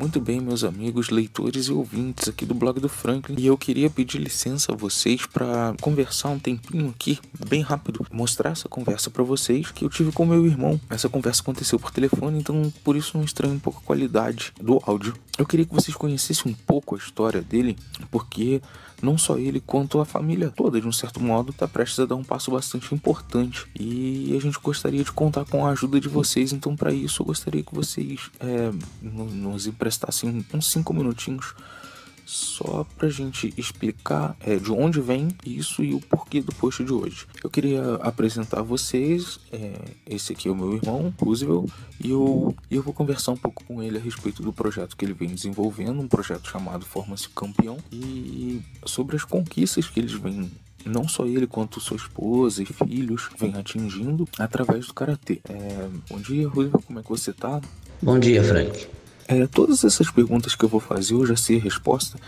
Muito bem, meus amigos, leitores e ouvintes aqui do blog do Franklin, e eu queria pedir licença a vocês para conversar um tempinho aqui, bem rápido, mostrar essa conversa para vocês que eu tive com meu irmão. Essa conversa aconteceu por telefone, então por isso não estranho um pouco a qualidade do áudio. Eu queria que vocês conhecessem um pouco a história dele, porque não só ele quanto a família toda, de um certo modo, está prestes a dar um passo bastante importante. E a gente gostaria de contar com a ajuda de vocês. Então, para isso, eu gostaria que vocês é, nos emprestassem uns 5 minutinhos só pra gente explicar é, de onde vem isso e o porquê do post de hoje. Eu queria apresentar a vocês, é, esse aqui é o meu irmão, Roosevelt, e eu, eu vou conversar um pouco com ele a respeito do projeto que ele vem desenvolvendo, um projeto chamado Forma-se Campeão, e sobre as conquistas que eles vêm não só ele quanto sua esposa e filhos vêm atingindo através do karatê. É, bom dia, Roosevelt, como é que você tá? Bom dia, Frank. É, todas essas perguntas que eu vou fazer eu já sei a resposta,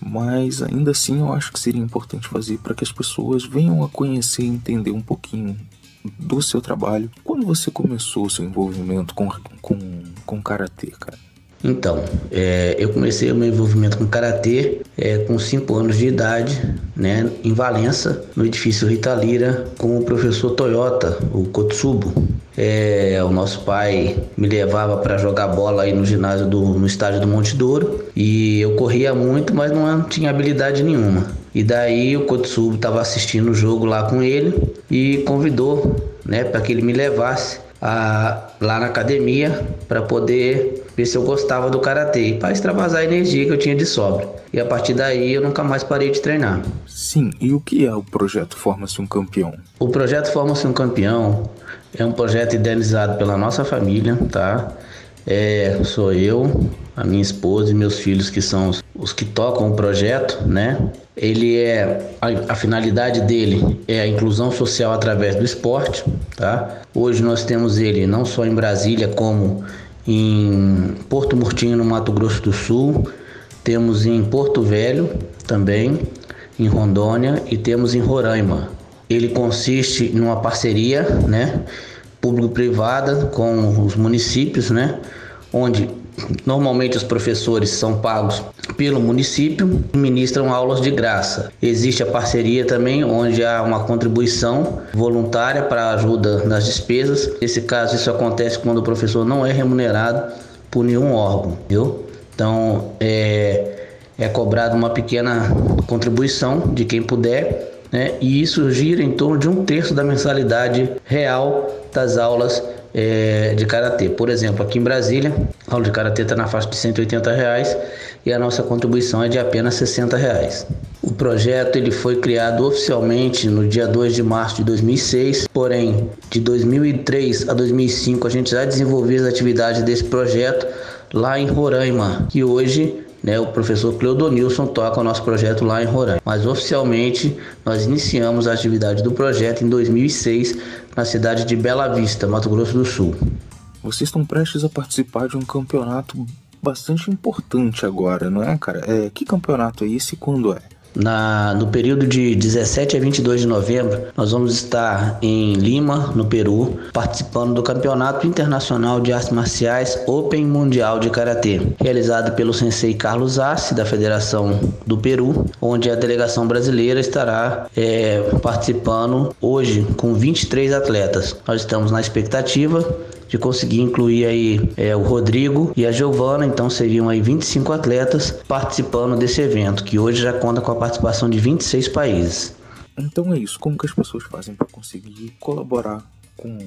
mas ainda assim eu acho que seria importante fazer para que as pessoas venham a conhecer e entender um pouquinho do seu trabalho. Quando você começou o seu envolvimento com, com, com Karatê, cara? Então, é, eu comecei o meu envolvimento com Karatê é, com 5 anos de idade, né, em Valença, no edifício Rita Lira, com o professor Toyota, o Kotsubo. É, o nosso pai me levava para jogar bola aí no ginásio do no estádio do Monte Douro e eu corria muito, mas não tinha habilidade nenhuma. E daí o Kotsubo estava assistindo o jogo lá com ele e convidou, né, para que ele me levasse a, lá na academia para poder ver se eu gostava do karatê para extravasar a energia que eu tinha de sobra. E a partir daí eu nunca mais parei de treinar. Sim, e o que é o projeto Forma-se um Campeão? O projeto Forma-se um Campeão é um projeto idealizado pela nossa família, tá? É, sou eu, a minha esposa e meus filhos que são os, os que tocam o projeto, né? Ele é a, a, finalidade dele é a inclusão social através do esporte, tá? Hoje nós temos ele não só em Brasília como em Porto Murtinho, no Mato Grosso do Sul, temos em Porto Velho também, em Rondônia e temos em Roraima. Ele consiste numa parceria, né, público-privada com os municípios, né, onde normalmente os professores são pagos pelo município ministram aulas de graça. Existe a parceria também, onde há uma contribuição voluntária para ajuda nas despesas. Nesse caso, isso acontece quando o professor não é remunerado por nenhum órgão, viu? Então, é, é cobrada uma pequena contribuição de quem puder né? e isso gira em torno de um terço da mensalidade real das aulas é, de karatê. Por exemplo, aqui em Brasília, a aula de karatê está na faixa de 180 reais e a nossa contribuição é de apenas 60 reais. O projeto ele foi criado oficialmente no dia 2 de março de 2006, porém de 2003 a 2005 a gente já desenvolveu as atividades desse projeto lá em Roraima, que hoje né, o professor Cleodonilson toca o nosso projeto lá em Roraima. Mas oficialmente nós iniciamos a atividade do projeto em 2006 na cidade de Bela Vista, Mato Grosso do Sul. Vocês estão prestes a participar de um campeonato bastante importante agora, não é, cara? É, que campeonato é esse e quando é? Na, no período de 17 a 22 de novembro, nós vamos estar em Lima, no Peru, participando do Campeonato Internacional de Artes Marciais Open Mundial de Karatê, realizado pelo sensei Carlos Assi, da Federação do Peru, onde a delegação brasileira estará é, participando hoje com 23 atletas. Nós estamos na expectativa de conseguir incluir aí é, o Rodrigo e a Giovana, então seriam aí 25 atletas participando desse evento, que hoje já conta com a participação de 26 países. Então é isso, como que as pessoas fazem para conseguir colaborar com,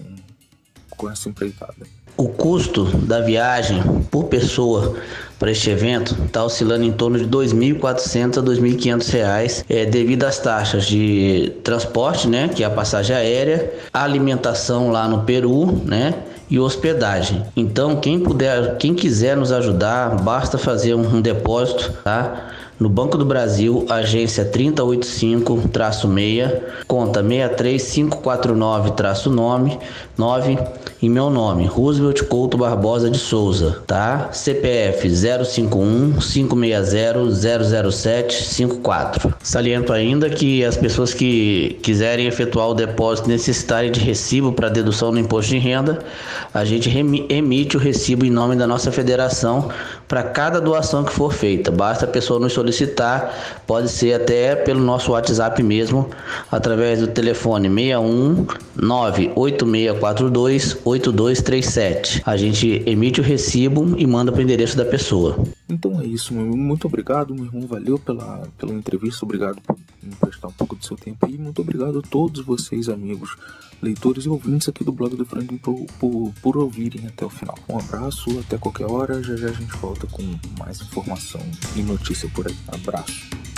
com essa empreitada? O custo da viagem por pessoa para este evento está oscilando em torno de R$ 2.400 a 2.500 reais, é, devido às taxas de transporte, né, que é a passagem aérea, a alimentação lá no Peru, né, e hospedagem. Então, quem puder, quem quiser nos ajudar, basta fazer um, depósito, tá? No Banco do Brasil, agência 3085-6, conta 63549-9, 9 e meu nome, Roosevelt Couto Barbosa de Souza, tá? CPF 051 560 007 54. Saliento ainda que as pessoas que quiserem efetuar o depósito necessitarem de recibo para dedução no imposto de renda, a gente emite o recibo em nome da nossa federação para cada doação que for feita. Basta a pessoa nos solicitar, pode ser até pelo nosso WhatsApp mesmo, através do telefone 61 98642 8237. A gente emite o recibo e manda para o endereço da pessoa. Então é isso, meu muito obrigado, meu irmão. Valeu pela, pela entrevista, obrigado por me prestar um pouco do seu tempo aí. Muito obrigado a todos vocês, amigos, leitores e ouvintes aqui do blog do Franklin, por, por, por ouvirem até o final. Um abraço, até qualquer hora. Já já a gente volta com mais informação e notícia por aí. Abraço.